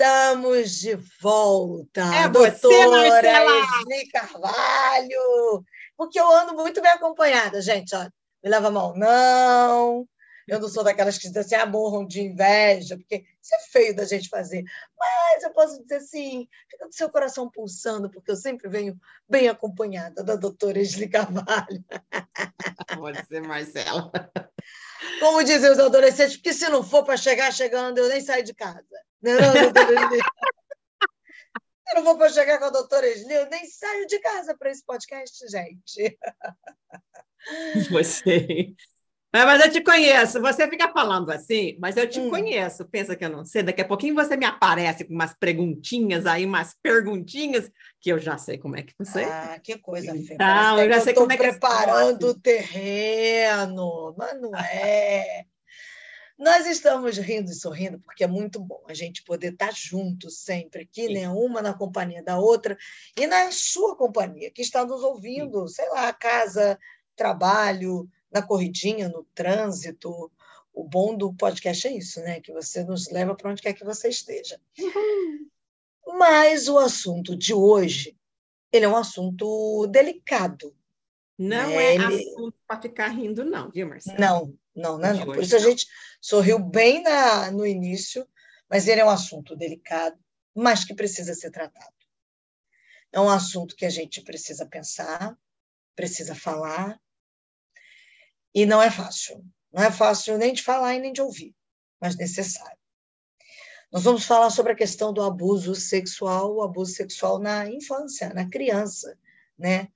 Estamos de volta. É você, Marcela! Esli Carvalho. Porque eu ando muito bem acompanhada, gente. Olha, me leva mão, não. Eu não sou daquelas que dizem assim, ah, morram de inveja, porque isso é feio da gente fazer. Mas eu posso dizer assim, fica com seu coração pulsando, porque eu sempre venho bem acompanhada da doutora Esli Carvalho. Pode ser, Marcela. Como dizem os adolescentes, porque se não for para chegar chegando, eu nem saio de casa. Não, doutora Esli. Eu não vou para chegar com a doutora Esli, eu nem saio de casa para esse podcast, gente. Você. É, mas eu te conheço, você fica falando assim, mas eu te hum. conheço. Pensa que eu não sei. Daqui a pouquinho você me aparece com umas perguntinhas aí, umas perguntinhas, que eu já sei como é que você. Ah, que coisa feia. Então, eu já sei como é que preparando o terreno, mas não é. Nós estamos rindo e sorrindo porque é muito bom a gente poder estar junto sempre aqui, né? Uma na companhia da outra e na sua companhia, que está nos ouvindo, Sim. sei lá, casa, trabalho, na corridinha, no trânsito. O bom do podcast é isso, né? Que você nos leva para onde quer que você esteja. Uhum. Mas o assunto de hoje, ele é um assunto delicado. Não né? é ele... assunto para ficar rindo, não, viu, Marcelo? Não, não, não, não. Por isso a gente sorriu bem na, no início, mas ele é um assunto delicado, mas que precisa ser tratado. É um assunto que a gente precisa pensar, precisa falar, e não é fácil. Não é fácil nem de falar e nem de ouvir, mas necessário. Nós vamos falar sobre a questão do abuso sexual, o abuso sexual na infância, na criança, né?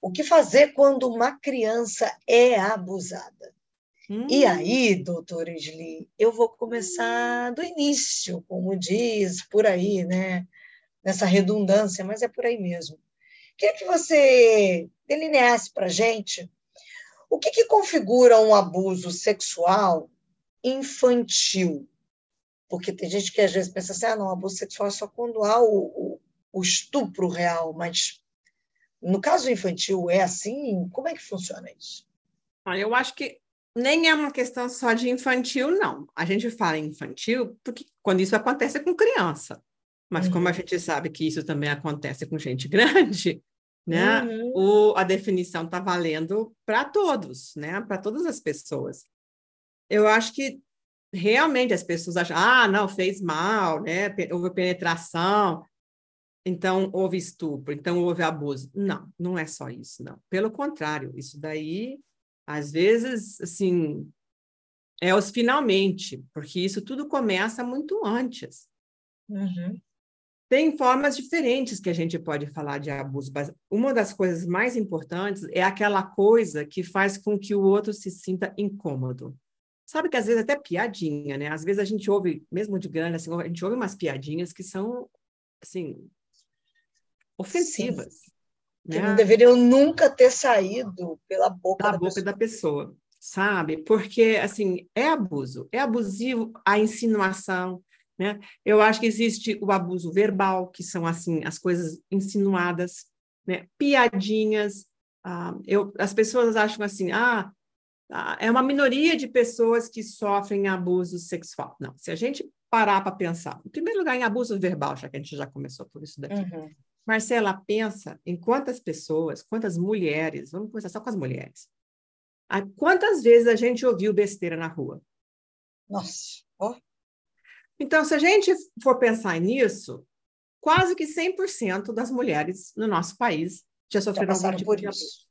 O que fazer quando uma criança é abusada? Hum. E aí, doutora Isli, eu vou começar do início, como diz por aí, né? Nessa redundância, mas é por aí mesmo. Queria que você delineasse para a gente o que, que configura um abuso sexual infantil? Porque tem gente que às vezes pensa assim, ah, não, abuso sexual é só quando há o, o, o estupro real, mas no caso infantil é assim? Como é que funciona isso? Olha, eu acho que nem é uma questão só de infantil, não. A gente fala infantil porque quando isso acontece com criança. Mas uhum. como a gente sabe que isso também acontece com gente grande, né? Uhum. O, a definição está valendo para todos, né? Para todas as pessoas. Eu acho que realmente as pessoas acham, ah, não, fez mal, né? Houve penetração, então houve estupro, então houve abuso. Não, não é só isso, não. Pelo contrário, isso daí, às vezes, assim, é os finalmente, porque isso tudo começa muito antes. Uhum. Tem formas diferentes que a gente pode falar de abuso, mas uma das coisas mais importantes é aquela coisa que faz com que o outro se sinta incômodo. Sabe que às vezes até piadinha, né? Às vezes a gente ouve, mesmo de grande, assim, a gente ouve umas piadinhas que são, assim, ofensivas. Né? Que não deveriam nunca ter saído pela boca da, da boca pessoa. da pessoa, sabe? Porque, assim, é abuso, é abusivo a insinuação, né? Eu acho que existe o abuso verbal, que são assim as coisas insinuadas, né? piadinhas. Ah, eu, as pessoas acham assim, ah, ah, é uma minoria de pessoas que sofrem abuso sexual. Não, se a gente parar para pensar, em primeiro lugar, em abuso verbal, já que a gente já começou por isso daqui. Uhum. Marcela, pensa em quantas pessoas, quantas mulheres, vamos começar só com as mulheres. Quantas vezes a gente ouviu besteira na rua? Nossa, oh. Então, se a gente for pensar nisso, quase que 100% das mulheres no nosso país já sofreram já algum tipo de abuso.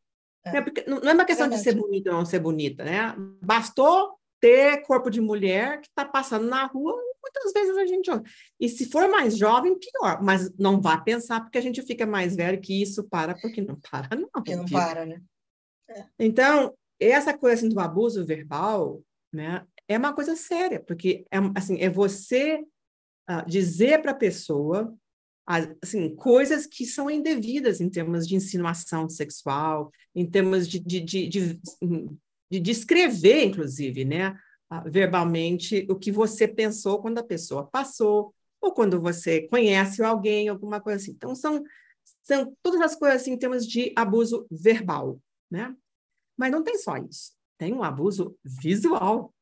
É. não é uma questão é de ser bonita ou não ser bonita, né? Bastou ter corpo de mulher que está passando na rua, muitas vezes a gente ouve. E se for mais jovem, pior. Mas não vá pensar porque a gente fica mais velho que isso para, porque não para, não. Porque não para, né? É. Então, essa coisa assim, do abuso verbal, né? é uma coisa séria, porque é, assim, é você uh, dizer para a pessoa assim, coisas que são indevidas em termos de insinuação sexual, em termos de, de, de, de, de descrever, inclusive, né, verbalmente, o que você pensou quando a pessoa passou, ou quando você conhece alguém, alguma coisa assim. Então, são, são todas as coisas assim, em termos de abuso verbal, né? Mas não tem só isso, tem um abuso visual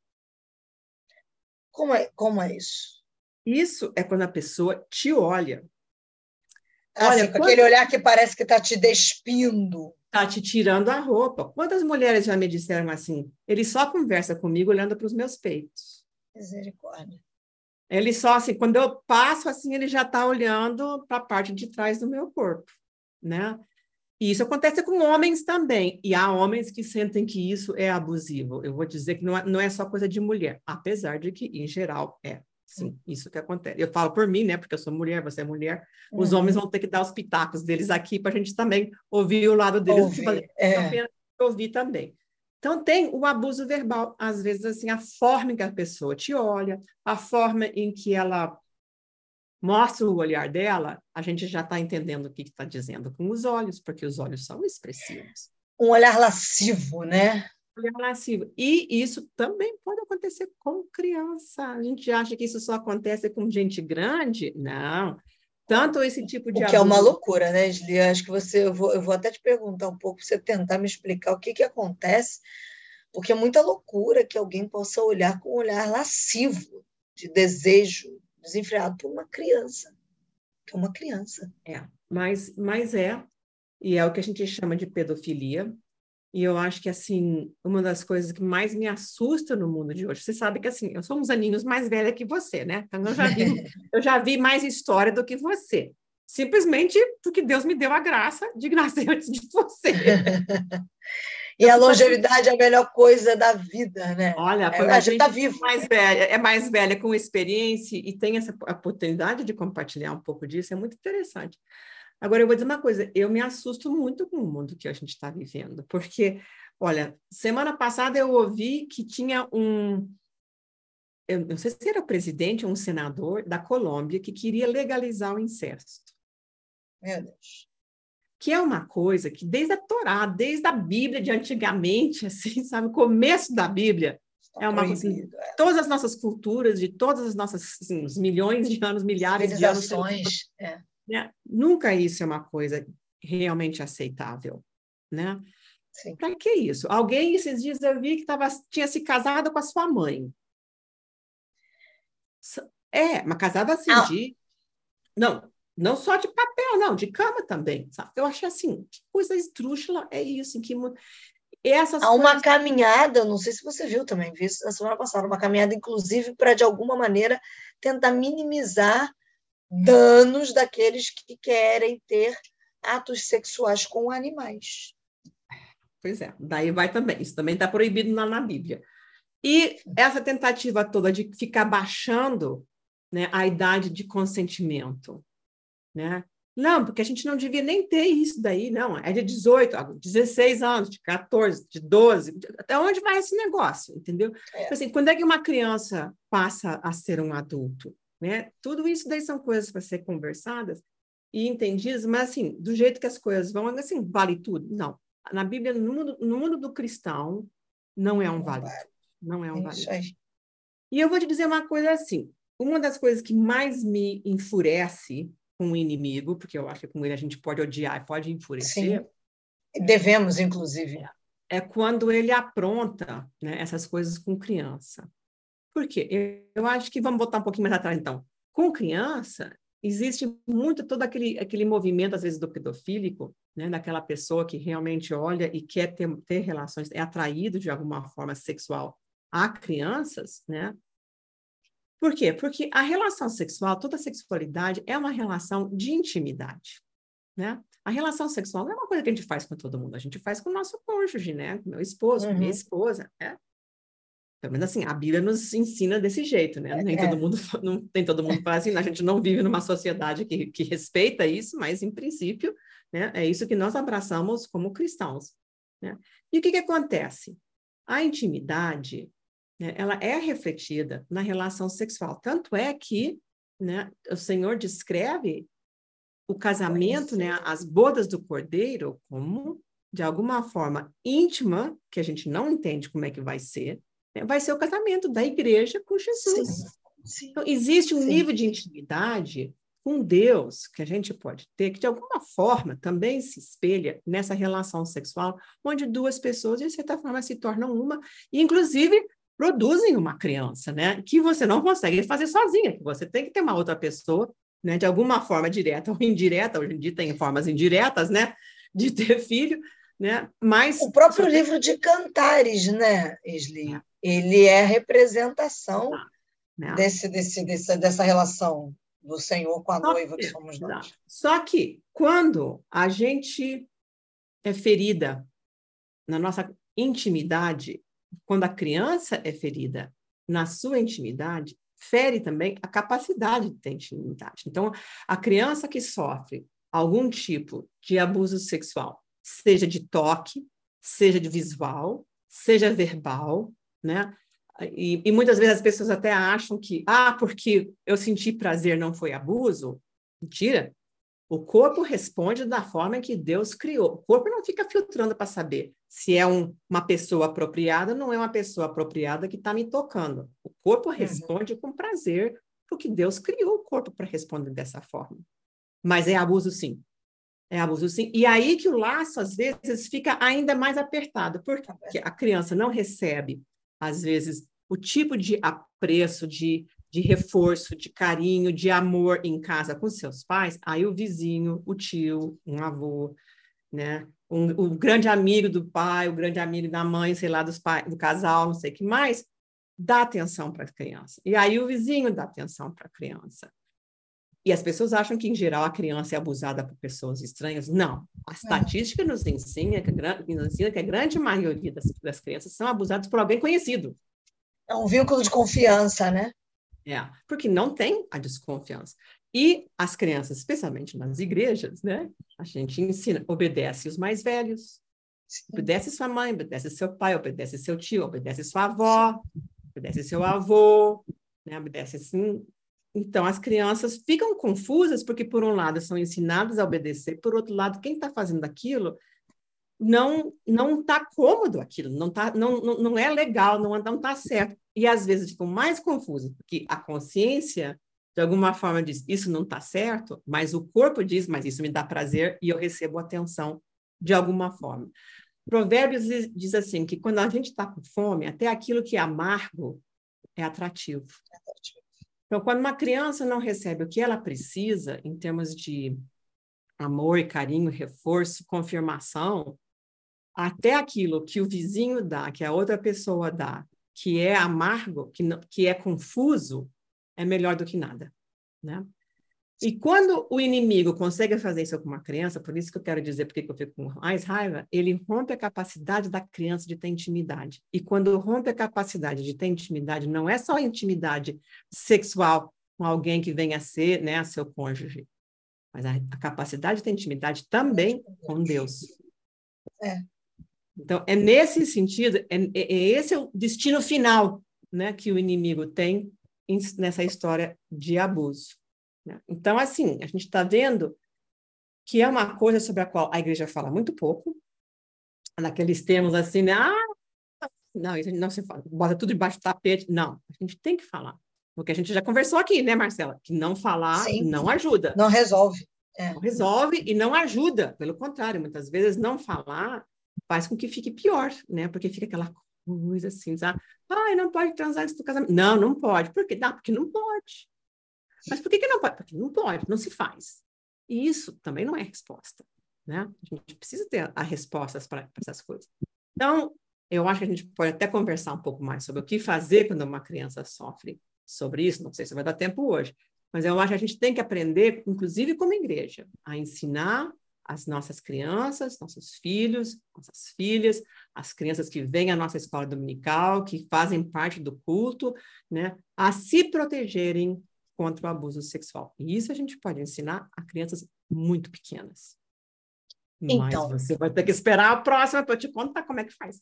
como é, como é isso? Isso é quando a pessoa te olha. Olha, com quando... aquele olhar que parece que está te despindo. Está te tirando a roupa. Quantas mulheres já me disseram assim? Ele só conversa comigo olhando para os meus peitos. Misericórdia. Ele só assim, quando eu passo assim, ele já está olhando para a parte de trás do meu corpo, né? E isso acontece com homens também. E há homens que sentem que isso é abusivo. Eu vou dizer que não é, não é só coisa de mulher, apesar de que, em geral, é. Sim, isso que acontece. Eu falo por mim, né? Porque eu sou mulher, você é mulher. Os uhum. homens vão ter que dar os pitacos deles aqui para a gente também ouvir o lado deles. Ouvir, é. ouvir também. Então, tem o abuso verbal, às vezes, assim, a forma em que a pessoa te olha, a forma em que ela mostra o olhar dela, a gente já está entendendo o que está dizendo com os olhos, porque os olhos são expressivos. Um olhar lascivo, né? Lascivo. E isso também pode acontecer com criança. A gente acha que isso só acontece com gente grande? Não. Tanto esse tipo de. O que abuso... é uma loucura, né, Gili? Acho que você. Eu vou, eu vou até te perguntar um pouco, você tentar me explicar o que, que acontece, porque é muita loucura que alguém possa olhar com um olhar lascivo, de desejo, desenfreado por uma criança, que é uma criança. É, mas, mas é, e é o que a gente chama de pedofilia, e eu acho que, assim, uma das coisas que mais me assusta no mundo de hoje, você sabe que, assim, eu sou uns aninhos mais velha que você, né? Então, eu já vi, eu já vi mais história do que você. Simplesmente porque Deus me deu a graça de nascer antes de você. e a longevidade é a melhor coisa da vida, né? Olha, é, a gente está vivo. Mais velha, é mais velha com experiência e tem essa oportunidade de compartilhar um pouco disso, é muito interessante. Agora, eu vou dizer uma coisa: eu me assusto muito com o mundo que a gente está vivendo, porque, olha, semana passada eu ouvi que tinha um. Eu não sei se era o presidente ou um senador da Colômbia que queria legalizar o incesto. Meu Deus. Que é uma coisa que, desde a Torá, desde a Bíblia de antigamente, assim, sabe, o começo da Bíblia, é uma coisa. Assim, é. Todas as nossas culturas, de todas as nossas assim, milhões de anos, milhares de anos. É né? Nunca isso é uma coisa realmente aceitável, né? Para que isso? Alguém esses dias eu vi que tava, tinha se casado com a sua mãe. É, uma casada assim ah. de. Não, não só de papel, não, de cama também. Sabe? Eu achei assim, que coisa esdrúxula é isso, que essas Há uma coisas... caminhada, não sei se você viu também, vi isso na semana passada, uma caminhada, inclusive, para de alguma maneira tentar minimizar danos daqueles que querem ter atos sexuais com animais. Pois é, daí vai também. Isso também está proibido na, na Bíblia. E essa tentativa toda de ficar baixando né, a idade de consentimento, né? Não, porque a gente não devia nem ter isso daí, não. É de 18, 16 anos, de 14, de 12. Até onde vai esse negócio, entendeu? É. Tipo assim, quando é que uma criança passa a ser um adulto? Né? Tudo isso daí são coisas para ser conversadas e entendidas, mas assim, do jeito que as coisas vão, assim, vale tudo? Não. Na Bíblia, no mundo, no mundo do cristão, não é um vale Não é um vale E eu vou te dizer uma coisa assim, uma das coisas que mais me enfurece com o inimigo, porque eu acho que com ele a gente pode odiar e pode enfurecer. Sim. Devemos, inclusive. É, é quando ele apronta né, essas coisas com criança. Por quê? Eu acho que vamos voltar um pouquinho mais atrás, então. Com criança, existe muito todo aquele, aquele movimento, às vezes, do pedofílico, né? daquela pessoa que realmente olha e quer ter, ter relações, é atraído de alguma forma sexual a crianças, né? Por quê? Porque a relação sexual, toda sexualidade é uma relação de intimidade, né? A relação sexual não é uma coisa que a gente faz com todo mundo, a gente faz com o nosso cônjuge, né? Meu esposo, uhum. minha esposa, né? Pelo menos assim, a Bíblia nos ensina desse jeito, né? Nem é. todo mundo não tem todo mundo fala assim, a gente não vive numa sociedade que, que respeita isso, mas em princípio, né, é isso que nós abraçamos como cristãos, né? E o que que acontece? A intimidade, né, ela é refletida na relação sexual, tanto é que, né, o Senhor descreve o casamento, né, as bodas do cordeiro como de alguma forma íntima, que a gente não entende como é que vai ser, vai ser o casamento da igreja com Jesus. Sim, sim, então, existe um sim. nível de intimidade com Deus que a gente pode ter, que de alguma forma também se espelha nessa relação sexual, onde duas pessoas, de certa forma, se tornam uma, e inclusive produzem uma criança, né? Que você não consegue fazer sozinha, que você tem que ter uma outra pessoa, né? De alguma forma direta ou indireta, hoje em dia tem formas indiretas, né? De ter filho, né? Mas o próprio livro de Cantares, né, Isli? Ele é representação né? desse, desse, desse, dessa relação do Senhor com a Só noiva que, que somos nós. Só que quando a gente é ferida na nossa intimidade, quando a criança é ferida na sua intimidade, fere também a capacidade de ter intimidade. Então, a criança que sofre algum tipo de abuso sexual, seja de toque, seja de visual, seja verbal, né? E, e, muitas vezes as pessoas até acham que, ah, porque eu senti prazer não foi abuso. Mentira. O corpo responde da forma que Deus criou. O corpo não fica filtrando para saber se é um, uma pessoa apropriada ou não é uma pessoa apropriada que está me tocando. O corpo uhum. responde uhum. com prazer, porque Deus criou o corpo para responder dessa forma. Mas é abuso, sim. É abuso, sim. E aí que o laço, às vezes, fica ainda mais apertado, porque a criança não recebe, às vezes, o tipo de apreço, de de reforço, de carinho, de amor em casa com seus pais, aí o vizinho, o tio, um avô, né? Um, o grande amigo do pai, o grande amigo da mãe, sei lá, dos pais, do casal, não sei o que mais, dá atenção para a criança. E aí o vizinho dá atenção para a criança. E as pessoas acham que, em geral, a criança é abusada por pessoas estranhas. Não. A estatística nos ensina que, nos ensina que a grande maioria das, das crianças são abusadas por alguém conhecido. É um vínculo de confiança, né? É, porque não tem a desconfiança. E as crianças, especialmente nas igrejas, né? A gente ensina, obedece os mais velhos, Sim. obedece sua mãe, obedece seu pai, obedece seu tio, obedece sua avó, obedece seu avô, né? Obedece assim. Então, as crianças ficam confusas porque, por um lado, são ensinadas a obedecer, por outro lado, quem está fazendo aquilo não não está cômodo aquilo, não, tá, não, não, não é legal, não está certo. E às vezes ficam mais confusos, porque a consciência, de alguma forma, diz: Isso não está certo, mas o corpo diz: Mas isso me dá prazer e eu recebo atenção de alguma forma. Provérbios diz assim: que quando a gente está com fome, até aquilo que é amargo é atrativo. Então, quando uma criança não recebe o que ela precisa, em termos de amor, carinho, reforço, confirmação, até aquilo que o vizinho dá, que a outra pessoa dá, que é amargo, que, não, que é confuso, é melhor do que nada, né? E quando o inimigo consegue fazer isso com uma criança, por isso que eu quero dizer porque eu fico com mais raiva, ele rompe a capacidade da criança de ter intimidade. E quando rompe a capacidade de ter intimidade, não é só intimidade sexual com alguém que venha a ser né, seu cônjuge, mas a, a capacidade de ter intimidade também com Deus. É. Então, é nesse sentido, é, é, é esse é o destino final né, que o inimigo tem nessa história de abuso. Né? Então, assim, a gente está vendo que é uma coisa sobre a qual a igreja fala muito pouco, naqueles termos assim, né? Ah, não, isso não se fala, bota tudo debaixo do tapete. Não, a gente tem que falar. Porque a gente já conversou aqui, né, Marcela? Que não falar Sim. não ajuda. Não resolve. É. Não resolve e não ajuda. Pelo contrário, muitas vezes não falar faz com que fique pior, né? Porque fica aquela coisa assim, sabe? Ai, não pode transar antes do casamento. Não, não pode. Por quê? Não, porque não pode. Mas por que, que não pode? Porque não pode, não se faz. E isso também não é resposta, né? A gente precisa ter as respostas para essas coisas. Então, eu acho que a gente pode até conversar um pouco mais sobre o que fazer quando uma criança sofre sobre isso. Não sei se vai dar tempo hoje, mas eu acho que a gente tem que aprender, inclusive como igreja, a ensinar as nossas crianças, nossos filhos, nossas filhas, as crianças que vêm à nossa escola dominical, que fazem parte do culto, né, a se protegerem contra o abuso sexual. E isso a gente pode ensinar a crianças muito pequenas. Então, Mas você vai ter que esperar a próxima para te contar como é que faz.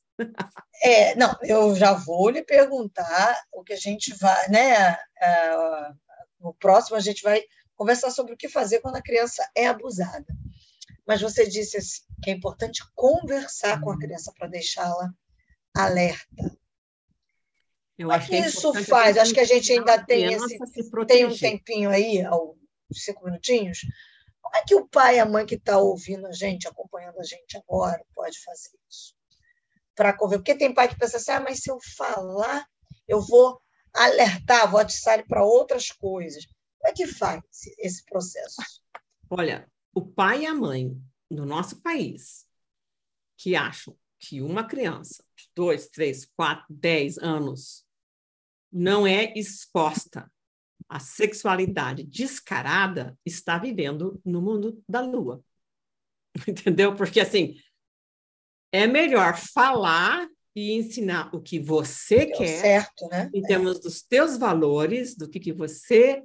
é, não, eu já vou lhe perguntar o que a gente vai, né? Uh, no próximo a gente vai conversar sobre o que fazer quando a criança é abusada mas você disse assim, que é importante conversar com a criança para deixá-la alerta. Eu Como é que, isso faz? Acho que a gente ainda tem, esse, tem um tempinho aí, cinco minutinhos. Como é que o pai e a mãe que está ouvindo a gente, acompanhando a gente agora, pode fazer isso? Para conver... Porque tem pai que pensa assim, ah, mas se eu falar, eu vou alertar, vou atiçar para outras coisas. Como é que faz esse processo? Olha, o pai e a mãe no nosso país que acham que uma criança de dois, três, quatro, dez anos não é exposta à sexualidade descarada está vivendo no mundo da lua. Entendeu? Porque assim, é melhor falar e ensinar o que você Deu quer, certo, né? em termos é. dos teus valores, do que, que você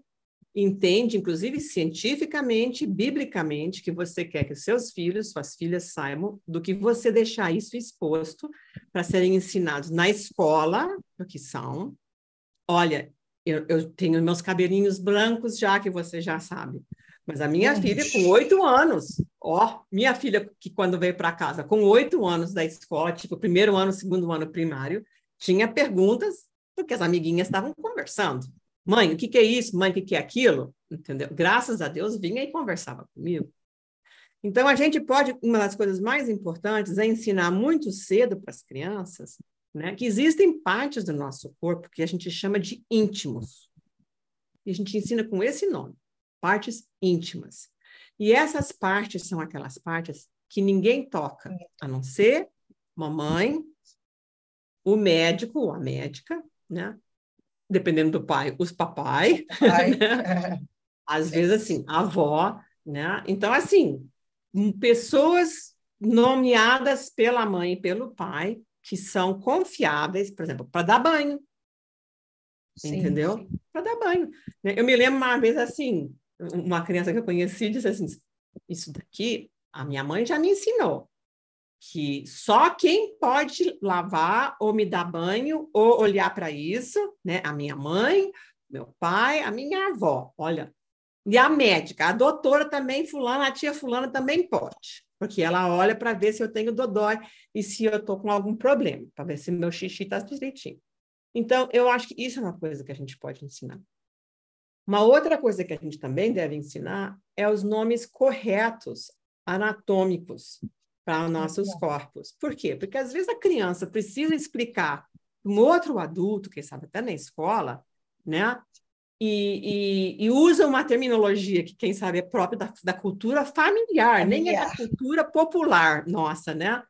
entende, inclusive cientificamente, biblicamente, que você quer que seus filhos, suas filhas saibam, do que você deixar isso exposto para serem ensinados na escola, o que são. Olha, eu, eu, tenho meus cabelinhos brancos já, que você já sabe. Mas a minha filha, com oito anos, ó, minha filha, que quando veio para casa, com oito anos da escola, tipo, primeiro ano, segundo ano primário, tinha perguntas, porque as amiguinhas estavam conversando. Mãe, o que, que é isso? Mãe, o que, que é aquilo? Entendeu? Graças a Deus, vinha e conversava comigo. Então, a gente pode, uma das coisas mais importantes é ensinar muito cedo para as crianças né, que existem partes do nosso corpo que a gente chama de íntimos. E a gente ensina com esse nome, partes íntimas. E essas partes são aquelas partes que ninguém toca, a não ser mamãe, o médico ou a médica, né? dependendo do pai, os papai, pai. né? às vezes assim, a avó, né? Então, assim, pessoas nomeadas pela mãe e pelo pai, que são confiáveis, por exemplo, para dar banho. Sim, entendeu? Para dar banho. Eu me lembro uma vez assim, uma criança que eu conheci disse assim: Isso daqui, a minha mãe já me ensinou que só quem pode lavar ou me dar banho ou olhar para isso, né? A minha mãe, meu pai, a minha avó. Olha, e a médica, a doutora também, fulana, a tia fulana também pode, porque ela olha para ver se eu tenho dodói e se eu estou com algum problema, para ver se meu xixi está direitinho. Então, eu acho que isso é uma coisa que a gente pode ensinar. Uma outra coisa que a gente também deve ensinar é os nomes corretos anatômicos para os nossos corpos. Por quê? Porque às vezes a criança precisa explicar um outro adulto, quem sabe até na escola, né? E, e, e, usa uma terminologia que, quem sabe, é própria da, da cultura familiar, familiar, nem é da cultura popular nossa, né?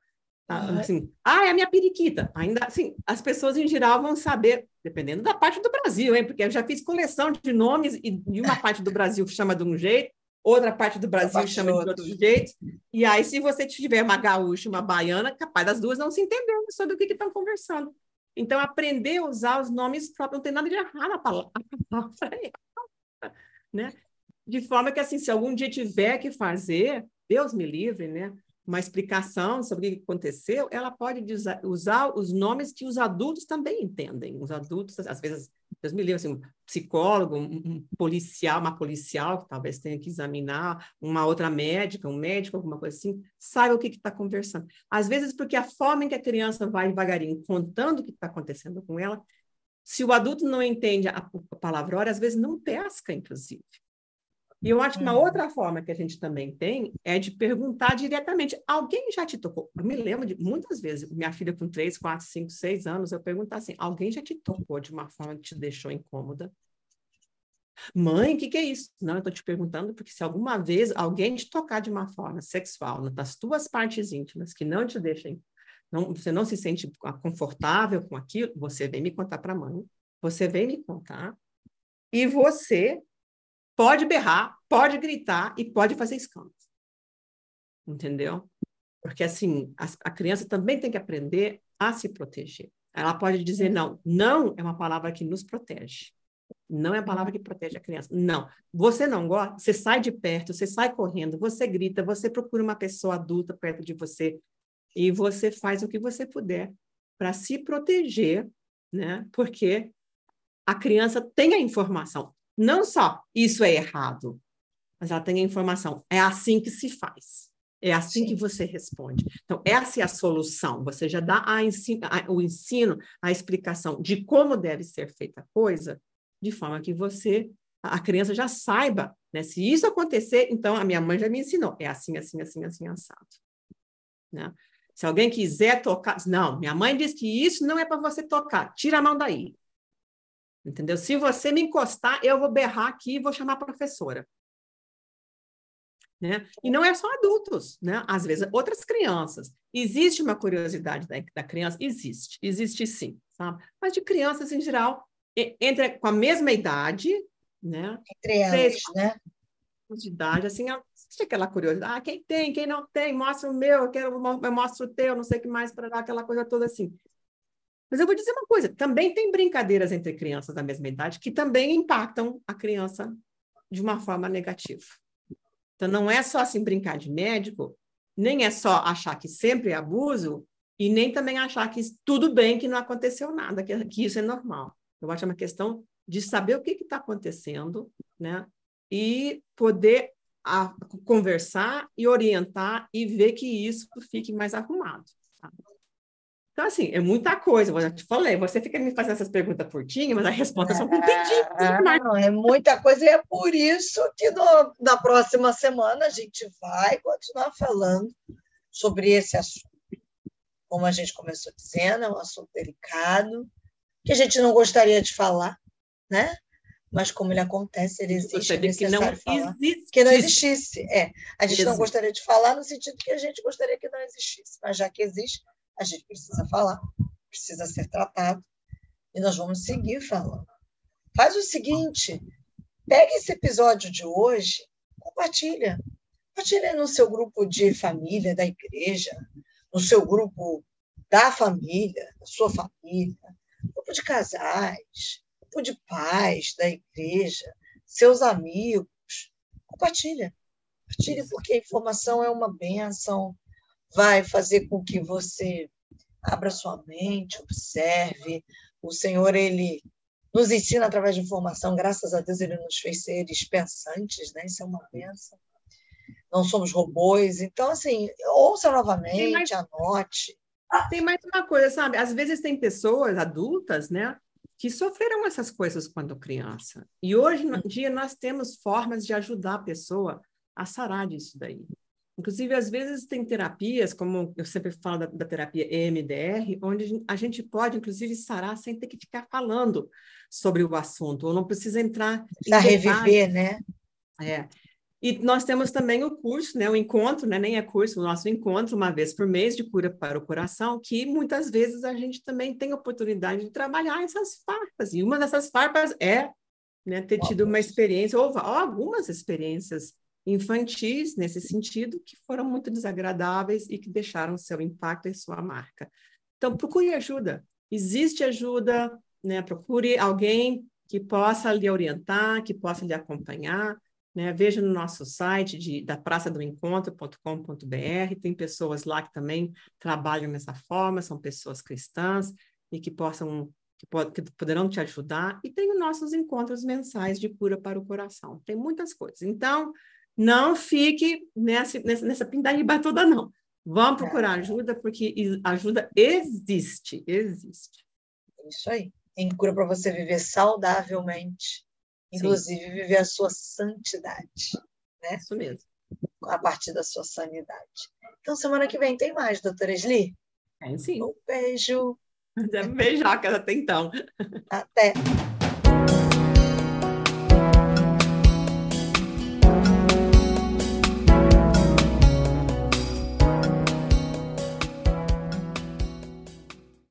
Uhum. Assim, ah, é a minha periquita. Ainda assim, as pessoas em geral vão saber, dependendo da parte do Brasil, hein? Porque eu já fiz coleção de nomes e de uma parte do Brasil chama de um jeito, outra parte do Brasil chama de outro jeito. E aí, se você tiver uma gaúcha uma baiana, capaz das duas não se entenderem sobre o que estão conversando. Então, aprender a usar os nomes próprios, não tem nada de errado na palavra, né? De forma que, assim, se algum dia tiver que fazer, Deus me livre, né? uma explicação sobre o que aconteceu, ela pode usar os nomes que os adultos também entendem. Os adultos, às vezes, Deus me livre, assim, um psicólogo, um, policial, uma policial que talvez tenha que examinar, uma outra médica, um médico, alguma coisa assim, saiba o que está conversando. Às vezes, porque a forma em que a criança vai devagarinho contando o que está acontecendo com ela, se o adulto não entende a, a palavra, às vezes não pesca, inclusive. E eu acho que uma uhum. outra forma que a gente também tem é de perguntar diretamente: alguém já te tocou? Eu me lembro de muitas vezes, minha filha com 3, 4, 5, 6 anos, eu perguntar assim: alguém já te tocou de uma forma que te deixou incômoda? Mãe, o que, que, é isso? Não, eu estou te perguntando porque se alguma vez alguém te tocar de uma forma sexual nas tuas partes íntimas que não te deixem, não, você não se sente confortável com aquilo, você vem me contar para a mãe, você vem me contar, e você pode berrar, pode gritar e pode fazer escândalo. Entendeu? Porque, assim, a, a, criança também tem que aprender a se proteger. Ela pode dizer não. Não é uma palavra que nos protege. Não é a palavra que protege a criança. Não. Você não gosta, você sai de perto, você sai correndo, você grita, você procura uma pessoa adulta perto de você e você faz o que você puder para se proteger, né? Porque a criança tem a informação não só isso é errado, mas ela tem a informação. É assim que se faz. É assim Sim. que você responde. Então, essa é a solução. Você já dá a ensino, a, o ensino, a explicação de como deve ser feita a coisa, de forma que você, a criança já saiba, né? Se isso acontecer, então a minha mãe já me ensinou. É assim, assim, assim, assim, assado. Né? Se alguém quiser tocar, não, minha mãe diz que isso não é para você tocar, tira a mão daí. Entendeu? Se você me encostar, eu vou berrar aqui e vou chamar a professora. Né? E não é só adultos, né? Às vezes, outras crianças. Existe uma curiosidade da, da criança? Existe, existe sim, sabe? Mas de crianças em geral, entre com a mesma idade, né? Entre elas, Três, né? De idade, assim, existe aquela curiosidade. Ah, quem tem, quem não tem, mostra o meu, eu, quero, eu mostro o teu, não sei o que mais, para dar aquela coisa toda assim. Mas eu vou dizer uma coisa: também tem brincadeiras entre crianças da mesma idade que também impactam a criança de uma forma negativa. Então, não é só assim brincar de médico, nem é só achar que sempre é abuso, e nem também achar que tudo bem, que não aconteceu nada, que, que isso é normal. Eu acho que é uma questão de saber o que está acontecendo, né? E poder a, conversar e orientar e ver que isso fique mais arrumado. Então, assim, é muita coisa. Eu já te falei, você fica me fazendo essas perguntas curtinhas, mas as respostas são com pedidos. É, não, é muita coisa e é por isso que no, na próxima semana a gente vai continuar falando sobre esse assunto. Como a gente começou dizendo, é um assunto delicado, que a gente não gostaria de falar, né? Mas como ele acontece, ele existe, é necessário que não falar. Existe. Que não existisse. É, a gente não gostaria de falar no sentido que a gente gostaria que não existisse, mas já que existe, a gente precisa falar, precisa ser tratado, e nós vamos seguir falando. Faz o seguinte, pega esse episódio de hoje, compartilha. Compartilha no seu grupo de família, da igreja, no seu grupo da família, da sua família, grupo de casais, grupo de pais da igreja, seus amigos. Compartilha. Compartilha, porque a informação é uma benção, vai fazer com que você abra sua mente, observe. O Senhor, ele nos ensina através de informação, graças a Deus, ele nos fez seres pensantes, né? Isso é uma benção. Não somos robôs. Então, assim, ouça novamente, mais... anote. Tem mais uma coisa, sabe? Às vezes tem pessoas adultas, né? Que sofreram essas coisas quando criança. E hoje em dia nós temos formas de ajudar a pessoa a sarar disso daí. Inclusive, às vezes tem terapias, como eu sempre falo da, da, terapia EMDR, onde a gente pode, inclusive, sarar sem ter que ficar falando sobre o assunto, ou não precisa entrar... Precisa reviver, né? É. E nós temos também o curso, né, o encontro, né, nem é curso, o nosso encontro, uma vez por mês, de cura para o coração, que muitas vezes a gente também tem oportunidade de trabalhar essas farpas. E uma dessas farpas é né, ter tido uma experiência, ou, ou algumas experiências infantis nesse sentido que foram muito desagradáveis e que deixaram seu impacto e sua marca. Então procure ajuda. Existe ajuda, né? Procure alguém que possa lhe orientar, que possa lhe acompanhar. Né? Veja no nosso site de, da praça do encontro.com.br, tem pessoas lá que também trabalham dessa forma, são pessoas cristãs e que possam que, que poderão te ajudar. E tem os nossos encontros mensais de cura para o coração. Tem muitas coisas. Então, não fique nessa, nessa, nessa pindaíba toda, não. Vamos procurar ajuda, porque ajuda existe, existe. Isso aí. Tem cura para você viver saudavelmente, inclusive Sim. viver a sua santidade. Né? Isso mesmo. A partir da sua sanidade. Então, semana que vem tem mais, doutora Esli? É, sim. Um beijo. Beijoca até então. Até.